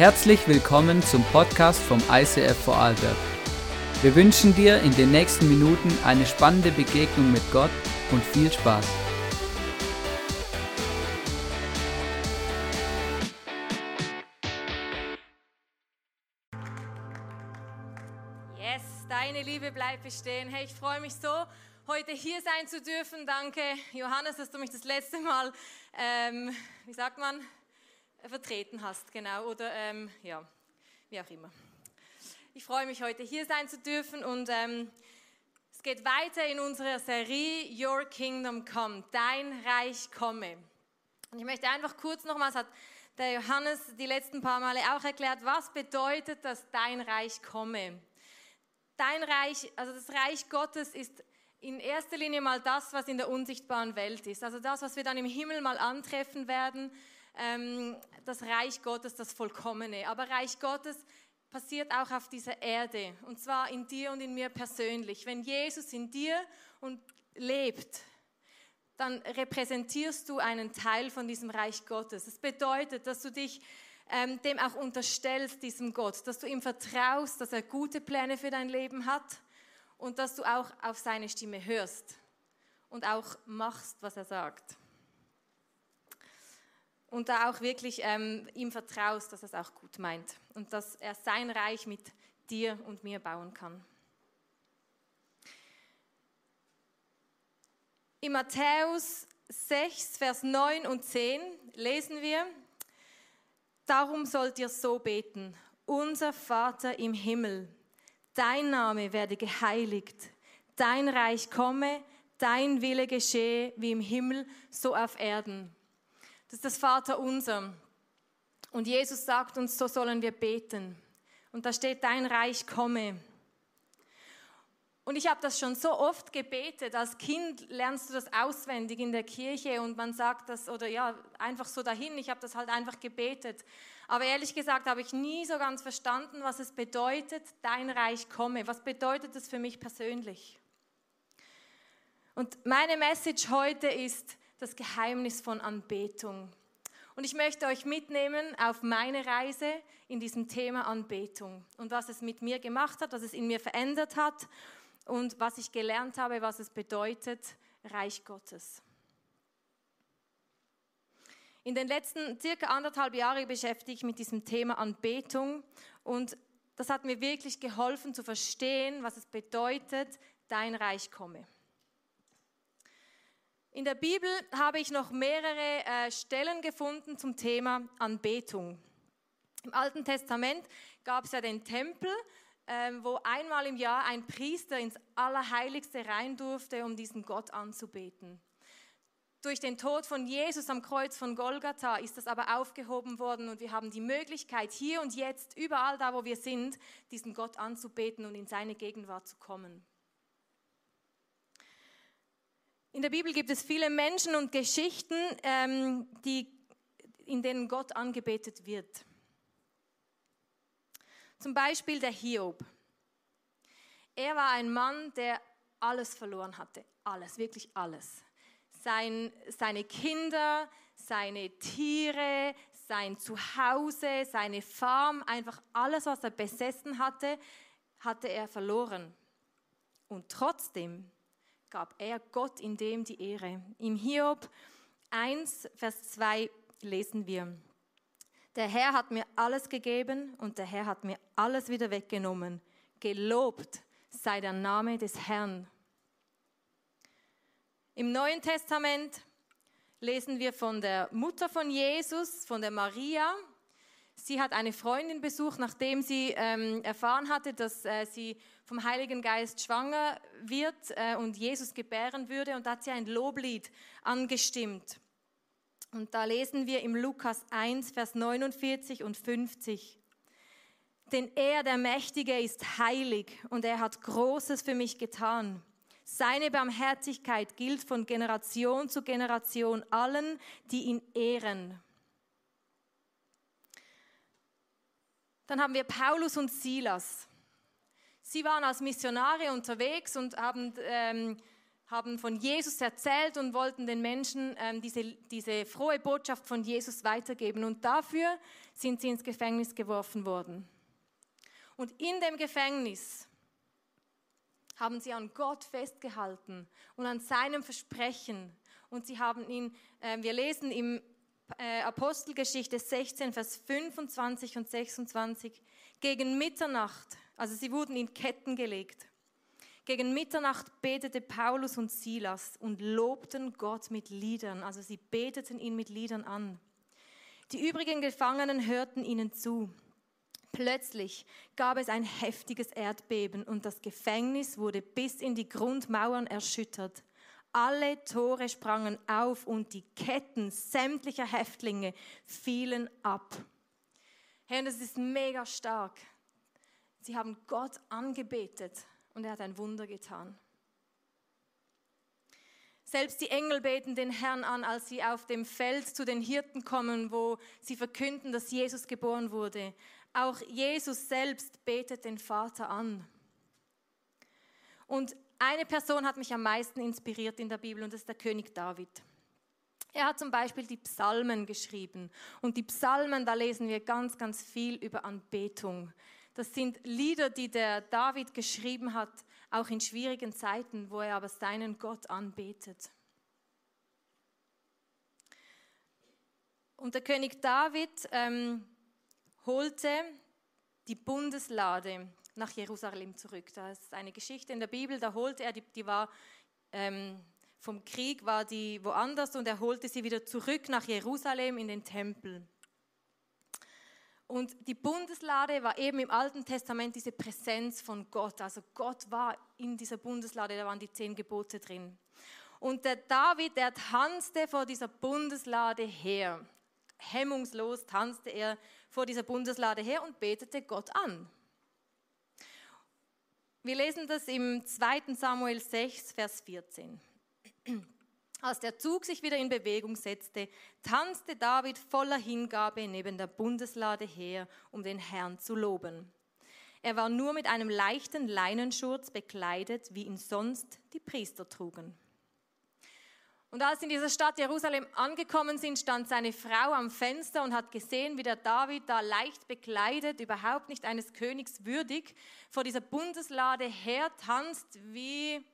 Herzlich willkommen zum Podcast vom ICF Vorarlberg. Wir wünschen dir in den nächsten Minuten eine spannende Begegnung mit Gott und viel Spaß. Yes, deine Liebe bleibt bestehen. Hey, ich freue mich so, heute hier sein zu dürfen. Danke, Johannes, dass du mich das letzte Mal, ähm, wie sagt man, vertreten hast, genau, oder ähm, ja, wie auch immer. Ich freue mich heute hier sein zu dürfen und ähm, es geht weiter in unserer Serie Your Kingdom Come, dein Reich komme. Und ich möchte einfach kurz nochmals, hat der Johannes die letzten paar Male auch erklärt, was bedeutet das dein Reich komme. Dein Reich, also das Reich Gottes ist in erster Linie mal das, was in der unsichtbaren Welt ist. Also das, was wir dann im Himmel mal antreffen werden, ähm, das Reich Gottes, das Vollkommene. Aber Reich Gottes passiert auch auf dieser Erde und zwar in dir und in mir persönlich. Wenn Jesus in dir und lebt, dann repräsentierst du einen Teil von diesem Reich Gottes. Das bedeutet, dass du dich ähm, dem auch unterstellst, diesem Gott, dass du ihm vertraust, dass er gute Pläne für dein Leben hat und dass du auch auf seine Stimme hörst und auch machst, was er sagt und da auch wirklich ähm, ihm vertraust, dass er es auch gut meint und dass er sein Reich mit dir und mir bauen kann. In Matthäus 6, Vers 9 und 10 lesen wir, Darum sollt ihr so beten, unser Vater im Himmel, dein Name werde geheiligt, dein Reich komme, dein Wille geschehe wie im Himmel, so auf Erden. Das ist das Vater unser. Und Jesus sagt uns, so sollen wir beten. Und da steht, dein Reich komme. Und ich habe das schon so oft gebetet. Als Kind lernst du das auswendig in der Kirche und man sagt das oder ja, einfach so dahin. Ich habe das halt einfach gebetet. Aber ehrlich gesagt habe ich nie so ganz verstanden, was es bedeutet, dein Reich komme. Was bedeutet das für mich persönlich? Und meine Message heute ist, das Geheimnis von Anbetung. Und ich möchte euch mitnehmen auf meine Reise in diesem Thema Anbetung und was es mit mir gemacht hat, was es in mir verändert hat und was ich gelernt habe, was es bedeutet, Reich Gottes. In den letzten circa anderthalb Jahren beschäftige ich mich mit diesem Thema Anbetung und das hat mir wirklich geholfen zu verstehen, was es bedeutet, dein Reich komme. In der Bibel habe ich noch mehrere äh, Stellen gefunden zum Thema Anbetung. Im Alten Testament gab es ja den Tempel, äh, wo einmal im Jahr ein Priester ins Allerheiligste rein durfte, um diesen Gott anzubeten. Durch den Tod von Jesus am Kreuz von Golgatha ist das aber aufgehoben worden und wir haben die Möglichkeit, hier und jetzt, überall da, wo wir sind, diesen Gott anzubeten und in seine Gegenwart zu kommen. In der Bibel gibt es viele Menschen und Geschichten, ähm, die, in denen Gott angebetet wird. Zum Beispiel der Hiob. Er war ein Mann, der alles verloren hatte. Alles, wirklich alles. Sein, seine Kinder, seine Tiere, sein Zuhause, seine Farm, einfach alles, was er besessen hatte, hatte er verloren. Und trotzdem gab er Gott in dem die Ehre. Im Hiob 1, Vers 2 lesen wir, der Herr hat mir alles gegeben und der Herr hat mir alles wieder weggenommen. Gelobt sei der Name des Herrn. Im Neuen Testament lesen wir von der Mutter von Jesus, von der Maria. Sie hat eine Freundin besucht, nachdem sie ähm, erfahren hatte, dass äh, sie vom Heiligen Geist schwanger wird äh, und Jesus gebären würde. Und da hat sie ein Loblied angestimmt. Und da lesen wir im Lukas 1, Vers 49 und 50. Denn er, der Mächtige, ist heilig und er hat Großes für mich getan. Seine Barmherzigkeit gilt von Generation zu Generation allen, die ihn ehren. Dann haben wir Paulus und Silas. Sie waren als Missionare unterwegs und haben, ähm, haben von Jesus erzählt und wollten den Menschen ähm, diese, diese frohe Botschaft von Jesus weitergeben. Und dafür sind sie ins Gefängnis geworfen worden. Und in dem Gefängnis haben sie an Gott festgehalten und an seinem Versprechen. Und sie haben ihn, äh, wir lesen im äh, Apostelgeschichte 16, Vers 25 und 26, gegen Mitternacht, also sie wurden in Ketten gelegt. Gegen Mitternacht betete Paulus und Silas und lobten Gott mit Liedern, also sie beteten ihn mit Liedern an. Die übrigen Gefangenen hörten ihnen zu. Plötzlich gab es ein heftiges Erdbeben und das Gefängnis wurde bis in die Grundmauern erschüttert. Alle Tore sprangen auf und die Ketten sämtlicher Häftlinge fielen ab. Und das ist mega stark. Sie haben Gott angebetet und er hat ein Wunder getan. Selbst die Engel beten den Herrn an, als sie auf dem Feld zu den Hirten kommen, wo sie verkünden, dass Jesus geboren wurde. Auch Jesus selbst betet den Vater an. Und eine Person hat mich am meisten inspiriert in der Bibel und das ist der König David. Er hat zum Beispiel die Psalmen geschrieben. Und die Psalmen, da lesen wir ganz, ganz viel über Anbetung. Das sind Lieder, die der David geschrieben hat, auch in schwierigen Zeiten, wo er aber seinen Gott anbetet. Und der König David ähm, holte die Bundeslade nach Jerusalem zurück. Da ist eine Geschichte in der Bibel, da holte er, die, die war ähm, vom Krieg, war die woanders und er holte sie wieder zurück nach Jerusalem in den Tempel. Und die Bundeslade war eben im Alten Testament diese Präsenz von Gott. Also Gott war in dieser Bundeslade, da waren die zehn Gebote drin. Und der David, der tanzte vor dieser Bundeslade her. Hemmungslos tanzte er vor dieser Bundeslade her und betete Gott an. Wir lesen das im 2. Samuel 6, Vers 14. Als der Zug sich wieder in Bewegung setzte, tanzte David voller Hingabe neben der Bundeslade her, um den Herrn zu loben. Er war nur mit einem leichten Leinenschurz bekleidet, wie ihn sonst die Priester trugen. Und als sie in dieser Stadt Jerusalem angekommen sind, stand seine Frau am Fenster und hat gesehen, wie der David da leicht bekleidet, überhaupt nicht eines Königs würdig, vor dieser Bundeslade hertanzt, wie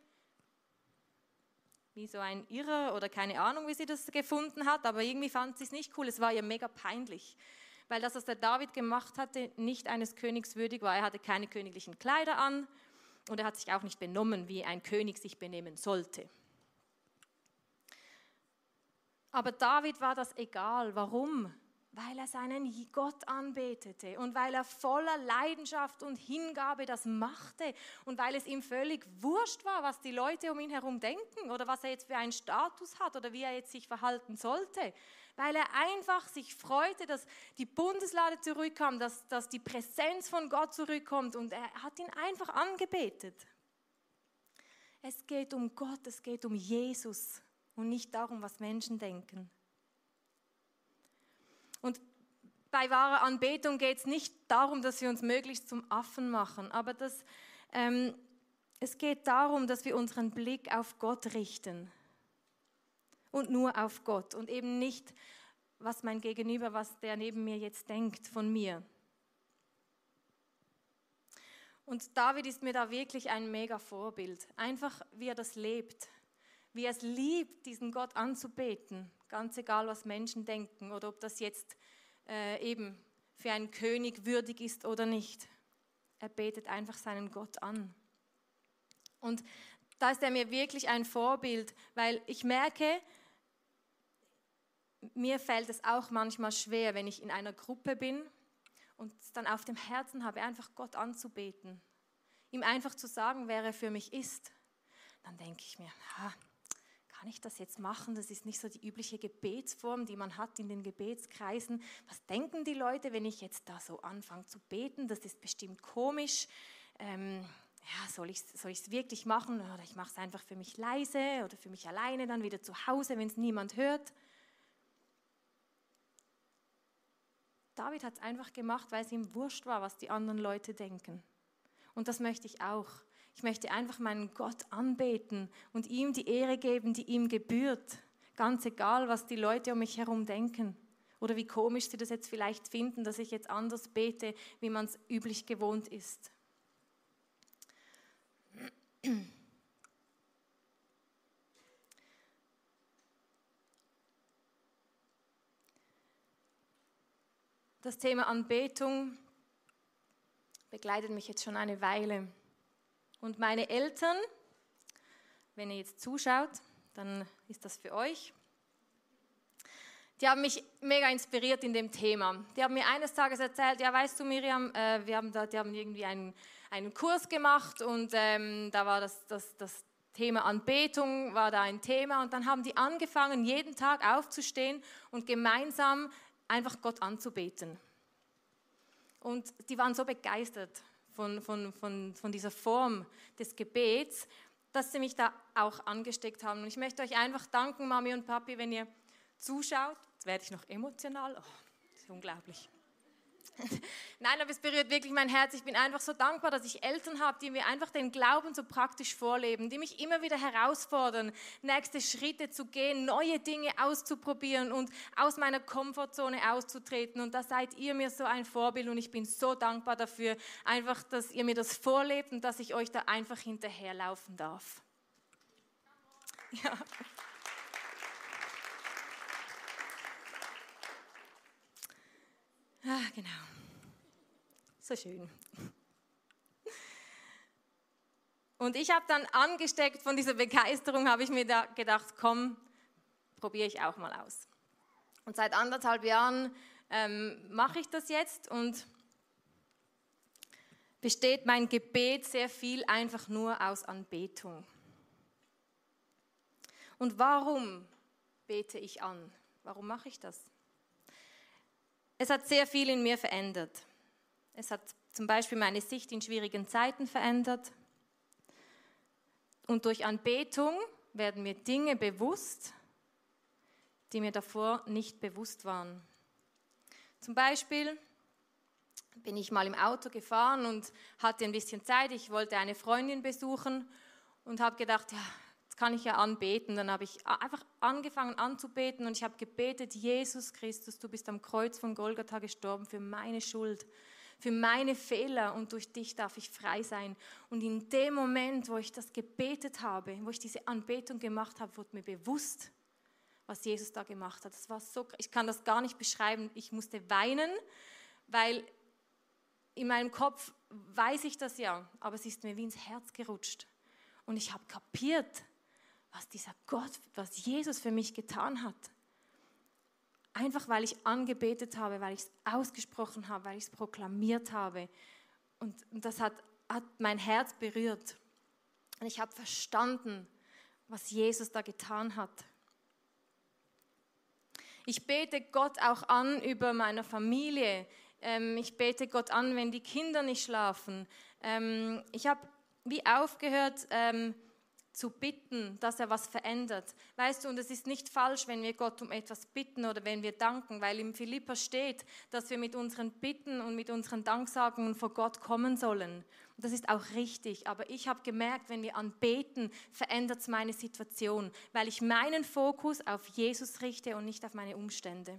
wie so ein Irrer oder keine Ahnung, wie sie das gefunden hat, aber irgendwie fand sie es nicht cool. Es war ihr mega peinlich, weil das, was der David gemacht hatte, nicht eines Königs würdig war. Er hatte keine königlichen Kleider an und er hat sich auch nicht benommen, wie ein König sich benehmen sollte. Aber David war das egal. Warum? Weil er seinen Gott anbetete und weil er voller Leidenschaft und Hingabe das machte und weil es ihm völlig wurscht war, was die Leute um ihn herum denken oder was er jetzt für einen Status hat oder wie er jetzt sich verhalten sollte, weil er einfach sich freute, dass die Bundeslade zurückkam, dass, dass die Präsenz von Gott zurückkommt und er hat ihn einfach angebetet. Es geht um Gott, es geht um Jesus und nicht darum, was Menschen denken. Und bei wahrer Anbetung geht es nicht darum, dass wir uns möglichst zum Affen machen, aber dass, ähm, es geht darum, dass wir unseren Blick auf Gott richten. Und nur auf Gott und eben nicht, was mein Gegenüber, was der neben mir jetzt denkt von mir. Und David ist mir da wirklich ein mega Vorbild. Einfach, wie er das lebt. Wie er es liebt, diesen Gott anzubeten. Ganz egal, was Menschen denken oder ob das jetzt äh, eben für einen König würdig ist oder nicht. Er betet einfach seinen Gott an. Und da ist er mir wirklich ein Vorbild, weil ich merke, mir fällt es auch manchmal schwer, wenn ich in einer Gruppe bin und dann auf dem Herzen habe, einfach Gott anzubeten. Ihm einfach zu sagen, wer er für mich ist. Dann denke ich mir, ha, kann ich das jetzt machen? Das ist nicht so die übliche Gebetsform, die man hat in den Gebetskreisen. Was denken die Leute, wenn ich jetzt da so anfange zu beten? Das ist bestimmt komisch. Ähm, ja, soll ich es soll wirklich machen oder ich mache es einfach für mich leise oder für mich alleine dann wieder zu Hause, wenn es niemand hört? David hat es einfach gemacht, weil es ihm wurscht war, was die anderen Leute denken. Und das möchte ich auch. Ich möchte einfach meinen Gott anbeten und ihm die Ehre geben, die ihm gebührt. Ganz egal, was die Leute um mich herum denken. Oder wie komisch sie das jetzt vielleicht finden, dass ich jetzt anders bete, wie man es üblich gewohnt ist. Das Thema Anbetung begleitet mich jetzt schon eine Weile. Und meine Eltern, wenn ihr jetzt zuschaut, dann ist das für euch. Die haben mich mega inspiriert in dem Thema. Die haben mir eines Tages erzählt, ja weißt du Miriam, äh, wir haben da, die haben irgendwie einen, einen Kurs gemacht und ähm, da war das, das, das Thema Anbetung, war da ein Thema und dann haben die angefangen, jeden Tag aufzustehen und gemeinsam einfach Gott anzubeten. Und die waren so begeistert von, von, von, von dieser Form des Gebets, dass sie mich da auch angesteckt haben. Und ich möchte euch einfach danken, Mami und Papi, wenn ihr zuschaut. Jetzt werde ich noch emotional. Oh, das ist unglaublich. Nein, aber es berührt wirklich mein Herz. Ich bin einfach so dankbar, dass ich Eltern habe, die mir einfach den Glauben so praktisch vorleben, die mich immer wieder herausfordern, nächste Schritte zu gehen, neue Dinge auszuprobieren und aus meiner Komfortzone auszutreten. Und da seid ihr mir so ein Vorbild und ich bin so dankbar dafür, einfach, dass ihr mir das vorlebt und dass ich euch da einfach hinterherlaufen darf. Ja. Ah, genau. So schön. Und ich habe dann angesteckt von dieser Begeisterung, habe ich mir da gedacht, komm, probiere ich auch mal aus. Und seit anderthalb Jahren ähm, mache ich das jetzt und besteht mein Gebet sehr viel einfach nur aus Anbetung. Und warum bete ich an? Warum mache ich das? Es hat sehr viel in mir verändert. Es hat zum Beispiel meine Sicht in schwierigen Zeiten verändert. Und durch Anbetung werden mir Dinge bewusst, die mir davor nicht bewusst waren. Zum Beispiel bin ich mal im Auto gefahren und hatte ein bisschen Zeit. Ich wollte eine Freundin besuchen und habe gedacht, ja, kann ich ja anbeten. Dann habe ich einfach angefangen anzubeten und ich habe gebetet, Jesus Christus, du bist am Kreuz von Golgatha gestorben für meine Schuld, für meine Fehler und durch dich darf ich frei sein. Und in dem Moment, wo ich das gebetet habe, wo ich diese Anbetung gemacht habe, wurde mir bewusst, was Jesus da gemacht hat. Das war so, ich kann das gar nicht beschreiben. Ich musste weinen, weil in meinem Kopf weiß ich das ja, aber es ist mir wie ins Herz gerutscht. Und ich habe kapiert, was dieser Gott, was Jesus für mich getan hat. Einfach weil ich angebetet habe, weil ich es ausgesprochen habe, weil ich es proklamiert habe. Und, das hat, hat mein Herz berührt. Und ich habe verstanden, was Jesus da getan hat. Ich bete Gott auch an über meine Familie. Ähm, ich bete Gott an, wenn die Kinder nicht schlafen. Ähm, ich habe wie aufgehört, ähm, zu bitten, dass er was verändert. Weißt du, und es ist nicht falsch, wenn wir Gott um etwas bitten oder wenn wir danken, weil im Philippa steht, dass wir mit unseren Bitten und mit unseren Danksagungen vor Gott kommen sollen. Und das ist auch richtig. Aber ich habe gemerkt, wenn wir anbeten, verändert es meine Situation, weil ich meinen Fokus auf Jesus richte und nicht auf meine Umstände.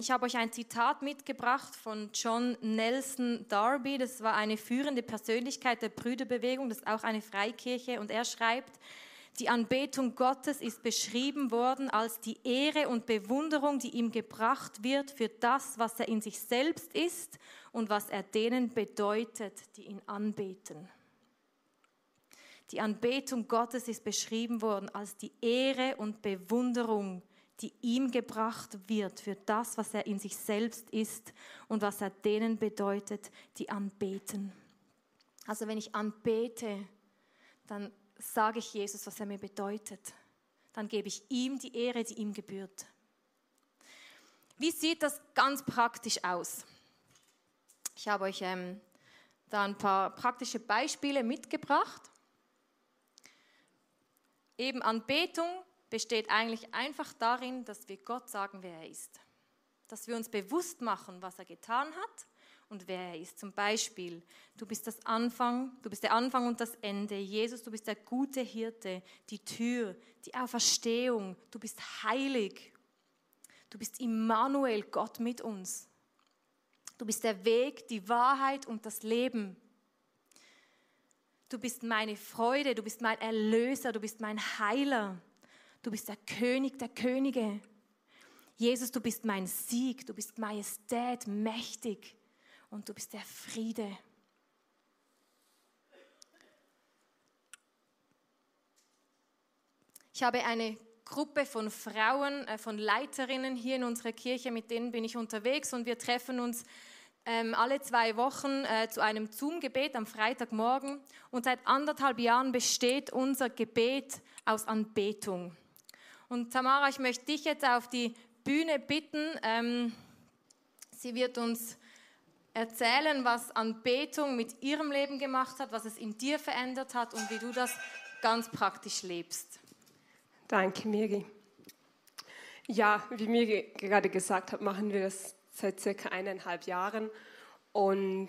Ich habe euch ein Zitat mitgebracht von John Nelson Darby. Das war eine führende Persönlichkeit der Brüderbewegung. Das ist auch eine Freikirche. Und er schreibt, die Anbetung Gottes ist beschrieben worden als die Ehre und Bewunderung, die ihm gebracht wird für das, was er in sich selbst ist und was er denen bedeutet, die ihn anbeten. Die Anbetung Gottes ist beschrieben worden als die Ehre und Bewunderung, die ihm gebracht wird für das, was er in sich selbst ist und was er denen bedeutet, die anbeten. Also wenn ich anbete, dann sage ich Jesus, was er mir bedeutet. Dann gebe ich ihm die Ehre, die ihm gebührt. Wie sieht das ganz praktisch aus? Ich habe euch ähm, da ein paar praktische Beispiele mitgebracht. Eben Anbetung besteht eigentlich einfach darin, dass wir Gott sagen, wer er ist. dass wir uns bewusst machen, was er getan hat und wer er ist. Zum Beispiel, du bist das Anfang, du bist der Anfang und das Ende. Jesus, du bist der gute Hirte, die Tür, die Auferstehung. Du bist heilig. Du bist Immanuel, Gott mit uns. Du bist der Weg, die Wahrheit und das Leben. Du bist meine Freude, du bist mein Erlöser, du bist mein Heiler. Du bist der König der Könige. Jesus, du bist mein Sieg, du bist Majestät, mächtig und du bist der Friede. Ich habe eine Gruppe von Frauen, äh, von Leiterinnen hier in unserer Kirche, mit denen bin ich unterwegs und wir treffen uns ähm, alle zwei Wochen äh, zu einem Zoom-Gebet am Freitagmorgen. Und seit anderthalb Jahren besteht unser Gebet aus Anbetung. Und Tamara, ich möchte dich jetzt auf die Bühne bitten. Ähm, sie wird uns erzählen, was Anbetung mit ihrem Leben gemacht hat, was es in dir verändert hat und wie du das ganz praktisch lebst. Danke, Miri. Ja, wie Miri gerade gesagt hat, machen wir das seit circa eineinhalb Jahren und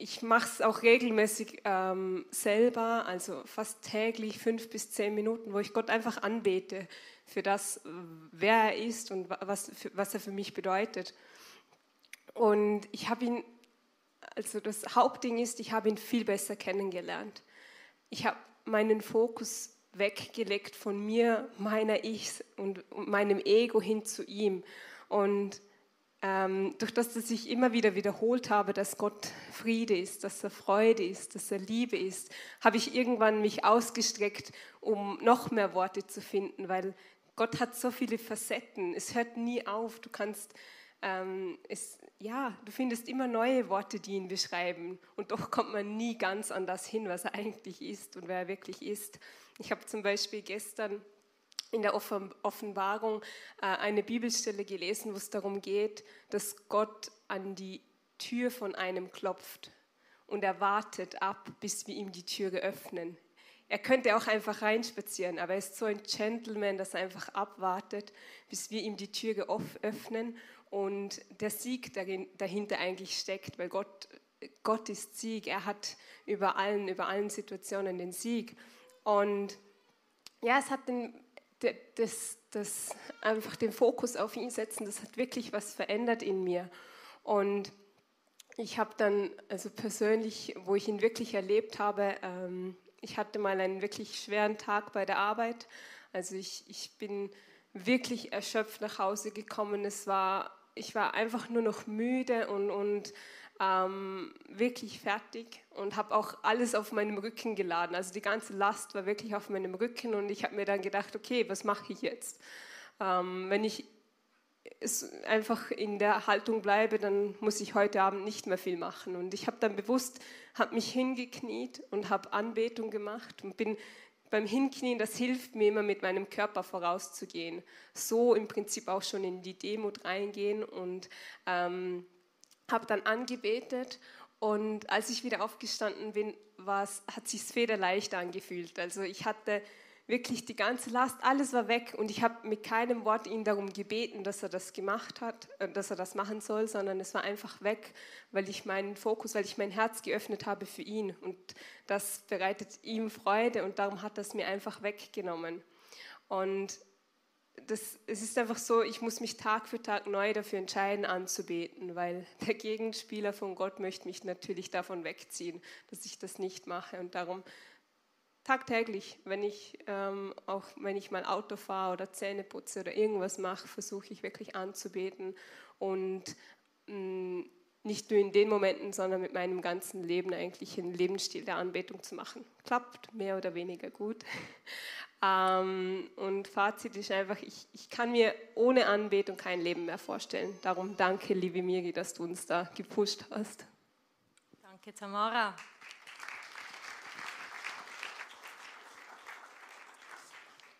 ich mache es auch regelmäßig ähm, selber, also fast täglich fünf bis zehn Minuten, wo ich Gott einfach anbete für das, wer er ist und was, was er für mich bedeutet. Und ich habe ihn, also das Hauptding ist, ich habe ihn viel besser kennengelernt. Ich habe meinen Fokus weggelegt von mir, meiner Ich und meinem Ego hin zu ihm. Und ähm, durch das, dass ich immer wieder wiederholt habe, dass Gott Friede ist, dass er Freude ist, dass er Liebe ist, habe ich irgendwann mich ausgestreckt, um noch mehr Worte zu finden, weil Gott hat so viele Facetten. Es hört nie auf. Du kannst ähm, es, ja, du findest immer neue Worte, die ihn beschreiben. Und doch kommt man nie ganz an das hin, was er eigentlich ist und wer er wirklich ist. Ich habe zum Beispiel gestern in der Offenbarung äh, eine Bibelstelle gelesen, wo es darum geht, dass Gott an die Tür von einem klopft und er wartet ab, bis wir ihm die Türe öffnen. Er könnte auch einfach reinspazieren, aber er ist so ein Gentleman, dass er einfach abwartet, bis wir ihm die Türe öffnen und der Sieg dahinter eigentlich steckt, weil Gott, Gott ist Sieg. Er hat über allen, über allen Situationen den Sieg. Und ja, es hat den, das, das einfach den Fokus auf ihn setzen, das hat wirklich was verändert in mir. Und ich habe dann, also persönlich, wo ich ihn wirklich erlebt habe, ähm, ich hatte mal einen wirklich schweren Tag bei der Arbeit. Also ich, ich bin wirklich erschöpft nach Hause gekommen. Es war ich war einfach nur noch müde und, und ähm, wirklich fertig und habe auch alles auf meinem Rücken geladen. Also die ganze Last war wirklich auf meinem Rücken und ich habe mir dann gedacht, okay, was mache ich jetzt? Ähm, wenn ich einfach in der Haltung bleibe, dann muss ich heute Abend nicht mehr viel machen. Und ich habe dann bewusst, habe mich hingekniet und habe Anbetung gemacht und bin beim Hinknien, das hilft mir immer mit meinem Körper vorauszugehen. So im Prinzip auch schon in die Demut reingehen und ähm, habe dann angebetet und als ich wieder aufgestanden bin, hat sich federleicht angefühlt. Also ich hatte wirklich die ganze Last, alles war weg und ich habe mit keinem Wort ihn darum gebeten, dass er das gemacht hat, äh, dass er das machen soll, sondern es war einfach weg, weil ich meinen Fokus, weil ich mein Herz geöffnet habe für ihn und das bereitet ihm Freude und darum hat es mir einfach weggenommen. Und das, es ist einfach so, ich muss mich Tag für Tag neu dafür entscheiden, anzubeten, weil der Gegenspieler von Gott möchte mich natürlich davon wegziehen, dass ich das nicht mache. Und darum tagtäglich, wenn ich ähm, auch wenn ich mal Auto fahre oder Zähne putze oder irgendwas mache, versuche ich wirklich anzubeten und mh, mm, nicht nur in den Momenten, sondern mit meinem ganzen Leben eigentlich einen Lebensstil der Anbetung zu machen. Klappt mehr oder weniger gut. ähm, und Fazit ist einfach, ich, ich kann mir ohne Anbetung kein Leben mehr vorstellen. Darum danke, liebe Miri, dass du uns da gepusht hast. Danke, Tamara.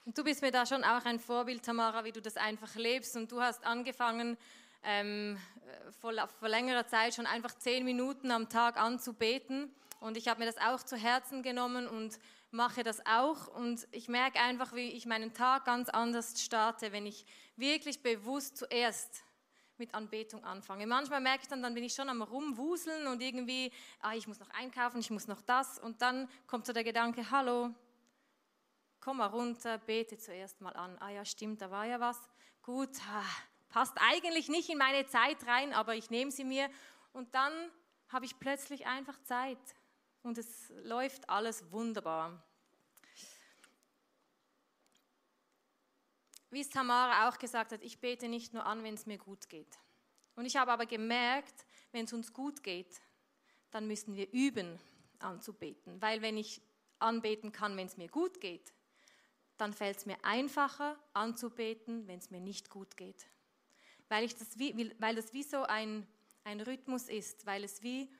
Und du bist mir da schon auch ein Vorbild, Tamara, wie du das einfach lebst. Und du hast angefangen, ähm, vor, vor längerer Zeit schon einfach zehn Minuten am Tag anzubeten. Und ich habe mir das auch zu Herzen genommen und mache das auch. Und ich merke einfach, wie ich meinen Tag ganz anders starte, wenn ich wirklich bewusst zuerst mit Anbetung anfange. Manchmal merke ich dann, dann bin ich schon am Rumwuseln und irgendwie, ah, ich muss noch einkaufen, ich muss noch das. Und dann kommt so der Gedanke, hallo, komm mal runter, bete zuerst mal an. Ah ja, stimmt, da war ja was. Gut, ah, passt eigentlich nicht in meine Zeit rein, aber ich nehme sie mir. Und dann habe ich plötzlich einfach Zeit und es läuft alles wunderbar. Wie es Tamara auch gesagt hat, ich bete nicht nur an, wenn es mir gut geht. Und ich habe aber gemerkt, wenn es uns gut geht, dann müssen wir üben anzubeten. Weil wenn ich anbeten kann, wenn es mir gut geht, dann fällt es mir einfacher anzubeten, wenn es mir nicht gut geht. Weil, ich das wie, weil das wie so ein, ein Rhythmus ist, weil es wie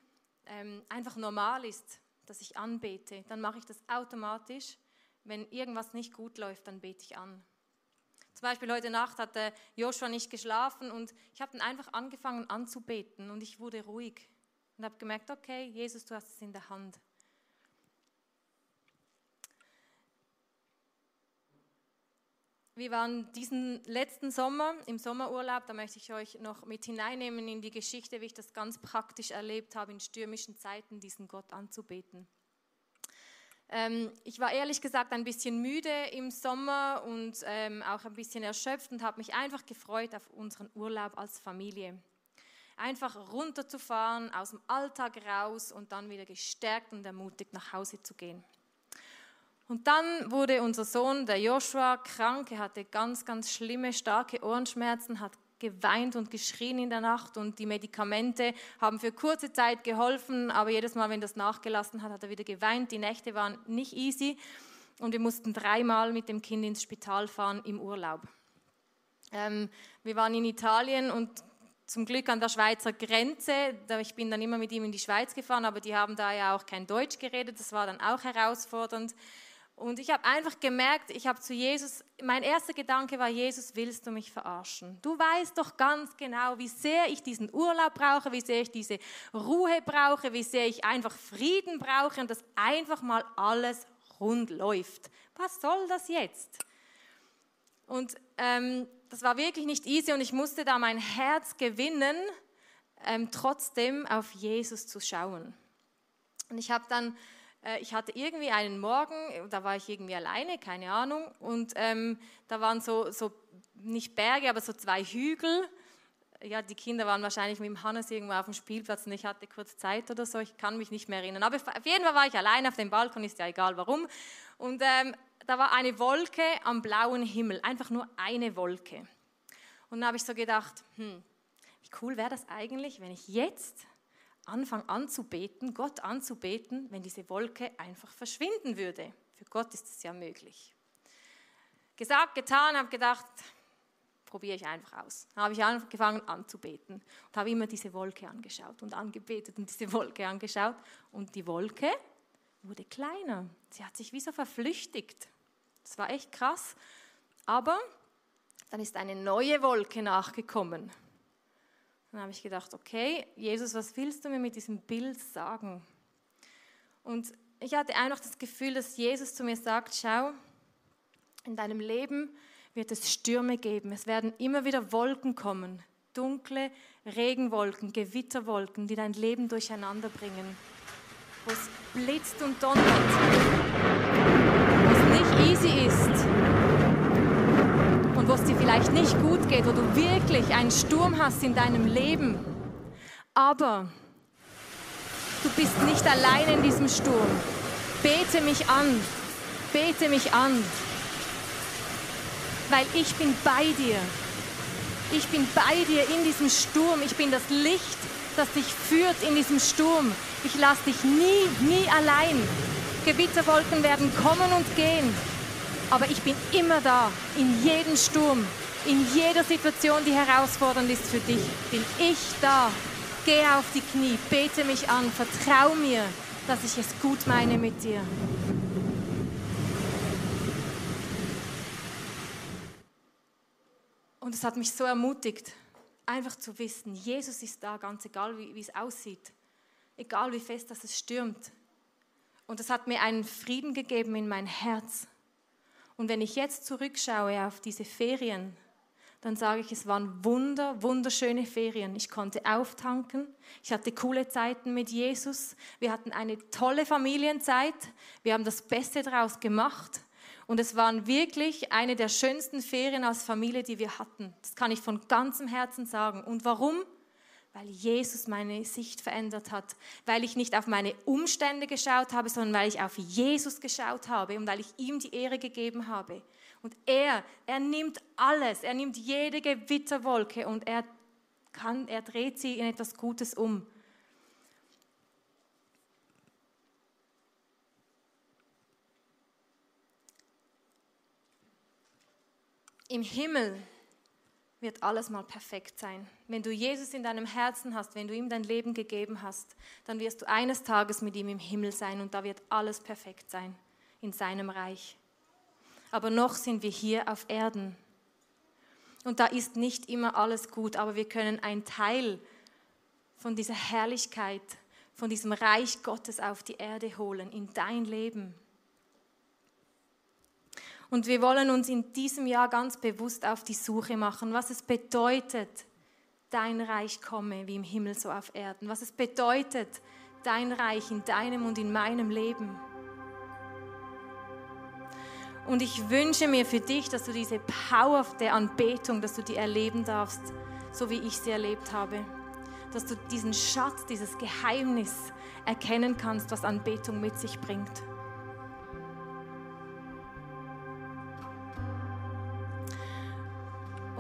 ähm, einfach normal ist, dass ich anbete, dann mache ich das automatisch. Wenn irgendwas nicht gut läuft, dann bete ich an. Zum Beispiel heute Nacht hatte Joshua nicht geschlafen und ich habe dann einfach angefangen anzubeten und ich wurde ruhig und habe gemerkt, okay, Jesus, du hast es in der Hand. Wir waren diesen letzten Sommer im Sommerurlaub, da möchte ich euch noch mit hineinnehmen in die Geschichte, wie ich das ganz praktisch erlebt habe, in stürmischen Zeiten diesen Gott anzubeten. Ähm, ich war ehrlich gesagt ein bisschen müde im Sommer und ähm, auch ein bisschen erschöpft und habe mich einfach gefreut auf unseren Urlaub als Familie. Einfach runterzufahren, aus dem Alltag raus und dann wieder gestärkt und ermutigt nach Hause zu gehen. Und dann wurde unser Sohn, der Joshua, krank. Er hatte ganz, ganz schlimme, starke Ohrenschmerzen, hat geweint und geschrien in der Nacht und die Medikamente haben für kurze Zeit geholfen, aber jedes Mal, wenn das nachgelassen hat, hat er wieder geweint. Die Nächte waren nicht easy und wir mussten dreimal mit dem Kind ins Spital fahren im Urlaub. Ähm, wir waren in Italien und zum Glück an der Schweizer Grenze. Ich bin dann immer mit ihm in die Schweiz gefahren, aber die haben da ja auch kein Deutsch geredet. Das war dann auch herausfordernd. Und ich habe einfach gemerkt, ich habe zu Jesus, mein erster Gedanke war, Jesus, willst du mich verarschen? Du weißt doch ganz genau, wie sehr ich diesen Urlaub brauche, wie sehr ich diese Ruhe brauche, wie sehr ich einfach Frieden brauche und dass einfach mal alles rund läuft. Was soll das jetzt? Und ähm, das war wirklich nicht easy und ich musste da mein Herz gewinnen, ähm, trotzdem auf Jesus zu schauen. Und ich habe dann ich hatte irgendwie einen Morgen, da war ich irgendwie alleine, keine Ahnung, und ähm, da waren so, so, nicht Berge, aber so zwei Hügel. Ja, die Kinder waren wahrscheinlich mit dem Hannes irgendwo auf dem Spielplatz und ich hatte kurz Zeit oder so, ich kann mich nicht mehr erinnern. Aber auf jeden Fall war ich alleine auf dem Balkon, ist ja egal warum. Und ähm, da war eine Wolke am blauen Himmel, einfach nur eine Wolke. Und dann habe ich so gedacht, hm, wie cool wäre das eigentlich, wenn ich jetzt anfange anzubeten, Gott anzubeten, wenn diese Wolke einfach verschwinden würde. Für Gott ist es ja möglich. Gesagt, getan, habe gedacht, probiere ich einfach aus. Habe ich angefangen anzubeten und habe immer diese Wolke angeschaut und angebetet und diese Wolke angeschaut. Und die Wolke wurde kleiner. Sie hat sich wie so verflüchtigt. Das war echt krass. Aber dann ist eine neue Wolke nachgekommen. Dann habe ich gedacht, okay, Jesus, was willst du mir mit diesem Bild sagen? Und ich hatte einfach das Gefühl, dass Jesus zu mir sagt, schau, in deinem Leben wird es Stürme geben. Es werden immer wieder Wolken kommen, dunkle Regenwolken, Gewitterwolken, die dein Leben durcheinander bringen, wo es blitzt und donnert, wo es nicht easy ist, wo es dir vielleicht nicht gut geht, wo du wirklich einen Sturm hast in deinem Leben. Aber du bist nicht allein in diesem Sturm. Bete mich an, bete mich an, weil ich bin bei dir. Ich bin bei dir in diesem Sturm. Ich bin das Licht, das dich führt in diesem Sturm. Ich lasse dich nie, nie allein. Gewitterwolken werden kommen und gehen aber ich bin immer da, in jedem Sturm, in jeder Situation, die herausfordernd ist für dich, bin ich da. Geh auf die Knie, bete mich an, vertrau mir, dass ich es gut meine mit dir. Und es hat mich so ermutigt, einfach zu wissen, Jesus ist da, ganz egal wie, wie es aussieht, egal wie fest dass es stürmt. Und es hat mir einen Frieden gegeben in mein Herz. Und wenn ich jetzt zurückschaue auf diese Ferien, dann sage ich, es waren wunder, wunderschöne Ferien. Ich konnte auftanken, ich hatte coole Zeiten mit Jesus, wir hatten eine tolle Familienzeit, wir haben das Beste daraus gemacht und es waren wirklich eine der schönsten Ferien als Familie, die wir hatten. Das kann ich von ganzem Herzen sagen. Und warum? Weil Jesus meine Sicht verändert hat, weil ich nicht auf meine Umstände geschaut habe, sondern weil ich auf Jesus geschaut habe und weil ich ihm die Ehre gegeben habe. Und er, er nimmt alles, er nimmt jede Gewitterwolke und er, kann, er dreht sie in etwas Gutes um. Im Himmel wird alles mal perfekt sein. Wenn du Jesus in deinem Herzen hast, wenn du ihm dein Leben gegeben hast, dann wirst du eines Tages mit ihm im Himmel sein und da wird alles perfekt sein in seinem Reich aber noch sind wir hier auf Erden. Und da ist nicht immer alles gut, aber wir können einen Teil von dieser Herrlichkeit, von diesem Reich Gottes auf die Erde holen, in dein Leben. Und wir wollen uns in diesem Jahr ganz bewusst auf die Suche machen, was es bedeutet, dein Reich komme wie im Himmel so auf Erden, was es bedeutet, dein Reich in deinem und in meinem Leben. Und ich wünsche mir für dich, dass du diese Power der Anbetung, dass du die erleben darfst, so wie ich sie erlebt habe. Dass du diesen Schatz, dieses Geheimnis erkennen kannst, was Anbetung mit sich bringt.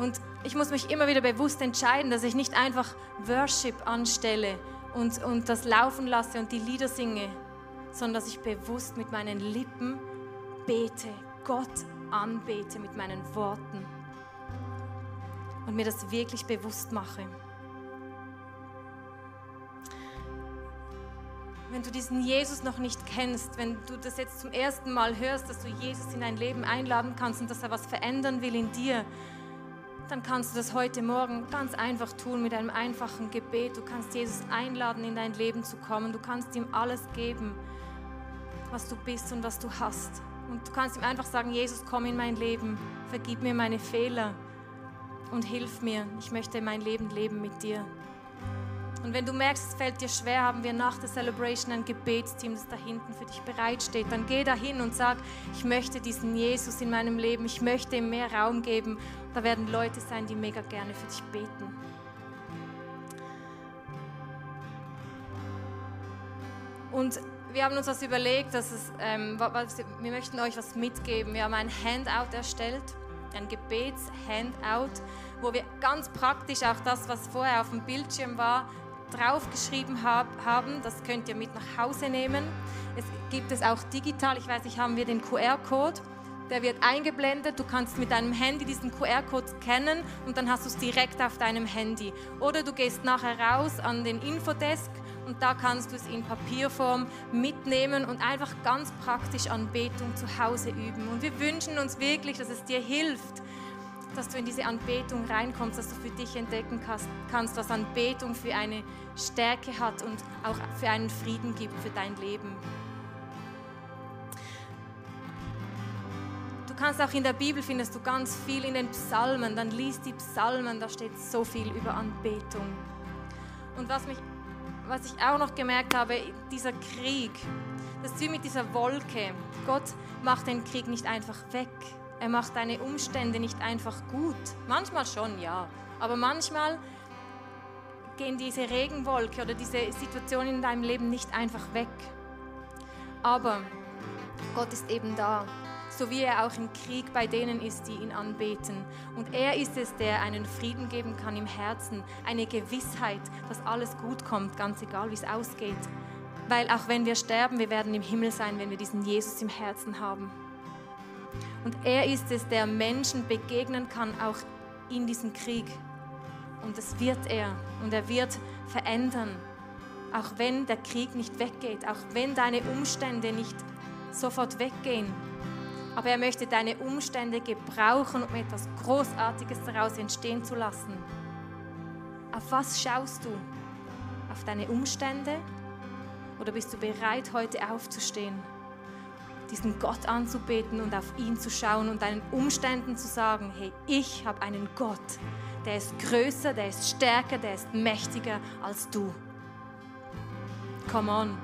Und ich muss mich immer wieder bewusst entscheiden, dass ich nicht einfach Worship anstelle und, und das laufen lasse und die Lieder singe, sondern dass ich bewusst mit meinen Lippen bete, Gott anbete mit meinen Worten und mir das wirklich bewusst mache. Wenn du diesen Jesus noch nicht kennst, wenn du das jetzt zum ersten Mal hörst, dass du Jesus in dein Leben einladen kannst und dass er was verändern will in dir, dann kannst du das heute Morgen ganz einfach tun mit einem einfachen Gebet. Du kannst Jesus einladen, in dein Leben zu kommen. Du kannst ihm alles geben, was du bist und was du hast. Und du kannst ihm einfach sagen, Jesus, komm in mein Leben, vergib mir meine Fehler und hilf mir. Ich möchte mein Leben leben mit dir. Und wenn du merkst, es fällt dir schwer, haben wir nach der Celebration ein Gebetsteam, das da hinten für dich bereitsteht. Dann geh da hin und sag, ich möchte diesen Jesus in meinem Leben, ich möchte ihm mehr Raum geben. Da werden Leute sein, die mega gerne für dich beten. Und wir haben uns was überlegt, dass es, ähm, wir möchten euch was mitgeben. Wir haben ein Handout erstellt, ein Gebets-Handout, wo wir ganz praktisch auch das, was vorher auf dem Bildschirm war, draufgeschrieben hab, haben. Das könnt ihr mit nach Hause nehmen. Es gibt es auch digital. Ich weiß nicht, haben wir den QR-Code. Der wird eingeblendet. Du kannst mit deinem Handy diesen QR-Code scannen und dann hast du es direkt auf deinem Handy. Oder du gehst nachher raus an den Infodesk und da kannst du es in Papierform mitnehmen und einfach ganz praktisch Anbetung zu Hause üben. Und wir wünschen uns wirklich, dass es dir hilft, dass du in diese Anbetung reinkommst, dass du für dich entdecken kannst, was Anbetung für eine Stärke hat und auch für einen Frieden gibt für dein Leben. Du kannst auch in der Bibel findest du ganz viel in den Psalmen, dann liest die Psalmen, da steht so viel über Anbetung. Und was mich was ich auch noch gemerkt habe, dieser Krieg, das ist wie mit dieser Wolke. Gott macht den Krieg nicht einfach weg. Er macht deine Umstände nicht einfach gut. Manchmal schon, ja. Aber manchmal gehen diese Regenwolke oder diese Situationen in deinem Leben nicht einfach weg. Aber Gott ist eben da so wie er auch im Krieg bei denen ist, die ihn anbeten. Und er ist es, der einen Frieden geben kann im Herzen, eine Gewissheit, dass alles gut kommt, ganz egal, wie es ausgeht. Weil auch wenn wir sterben, wir werden im Himmel sein, wenn wir diesen Jesus im Herzen haben. Und er ist es, der Menschen begegnen kann, auch in diesem Krieg. Und das wird er. Und er wird verändern. Auch wenn der Krieg nicht weggeht, auch wenn deine Umstände nicht sofort weggehen, aber er möchte deine Umstände gebrauchen, um etwas Großartiges daraus entstehen zu lassen. Auf was schaust du? Auf deine Umstände? Oder bist du bereit, heute aufzustehen? Diesen Gott anzubeten und auf ihn zu schauen und deinen Umständen zu sagen, hey, ich habe einen Gott, der ist größer, der ist stärker, der ist mächtiger als du. Come on.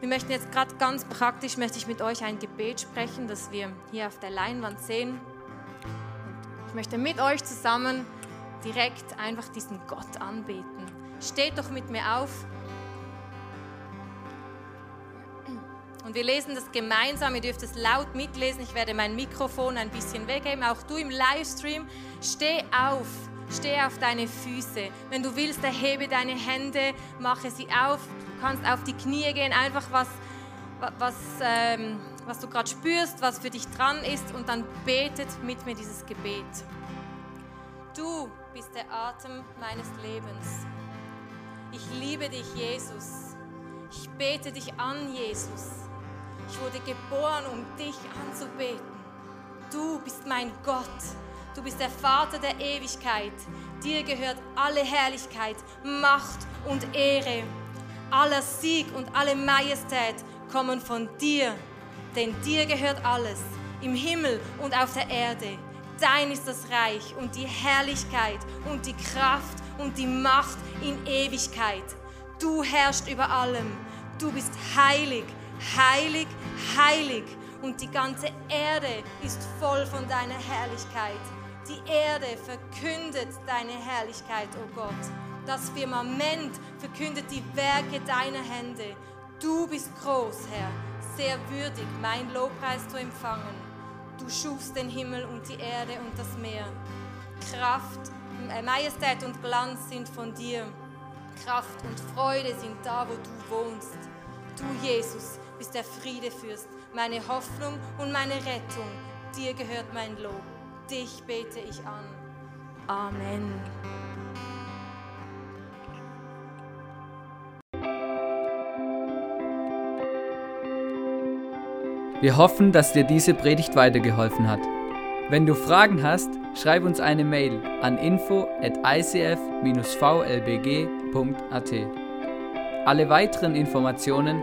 Wir möchten jetzt gerade ganz praktisch, möchte ich mit euch ein Gebet sprechen, das wir hier auf der Leinwand sehen. Ich möchte mit euch zusammen direkt einfach diesen Gott anbeten. Steht doch mit mir auf. Und wir lesen das gemeinsam. Ihr dürft es laut mitlesen. Ich werde mein Mikrofon ein bisschen weggeben. Auch du im Livestream. Steh auf. Steh auf deine Füße. Wenn du willst, erhebe deine Hände, mache sie auf. Du kannst auf die Knie gehen. Einfach was, was, ähm, was du gerade spürst, was für dich dran ist. Und dann betet mit mir dieses Gebet. Du bist der Atem meines Lebens. Ich liebe dich, Jesus. Ich bete dich an, Jesus. Ich wurde geboren, um dich anzubeten. Du bist mein Gott. Du bist der Vater der Ewigkeit. Dir gehört alle Herrlichkeit, Macht und Ehre. Aller Sieg und alle Majestät kommen von dir, denn dir gehört alles, im Himmel und auf der Erde. Dein ist das Reich und die Herrlichkeit und die Kraft und die Macht in Ewigkeit. Du herrschst über allem. Du bist heilig, heilig, heilig. Und die ganze Erde ist voll von deiner Herrlichkeit. Die Erde verkündet deine Herrlichkeit, o oh Gott. Das Firmament verkündet die Werke deiner Hände. Du bist groß, Herr, sehr würdig, mein Lobpreis zu empfangen. Du schufst den Himmel und die Erde und das Meer. Kraft, äh, Majestät und Glanz sind von dir. Kraft und Freude sind da, wo du wohnst. Du, Jesus, bist der Friedefürst, meine Hoffnung und meine Rettung. Dir gehört mein Lob. Dich bete ich an. Amen. Wir hoffen, dass dir diese Predigt weitergeholfen hat. Wenn du Fragen hast, schreib uns eine Mail an info at icf-vlbg.at. Alle weiteren Informationen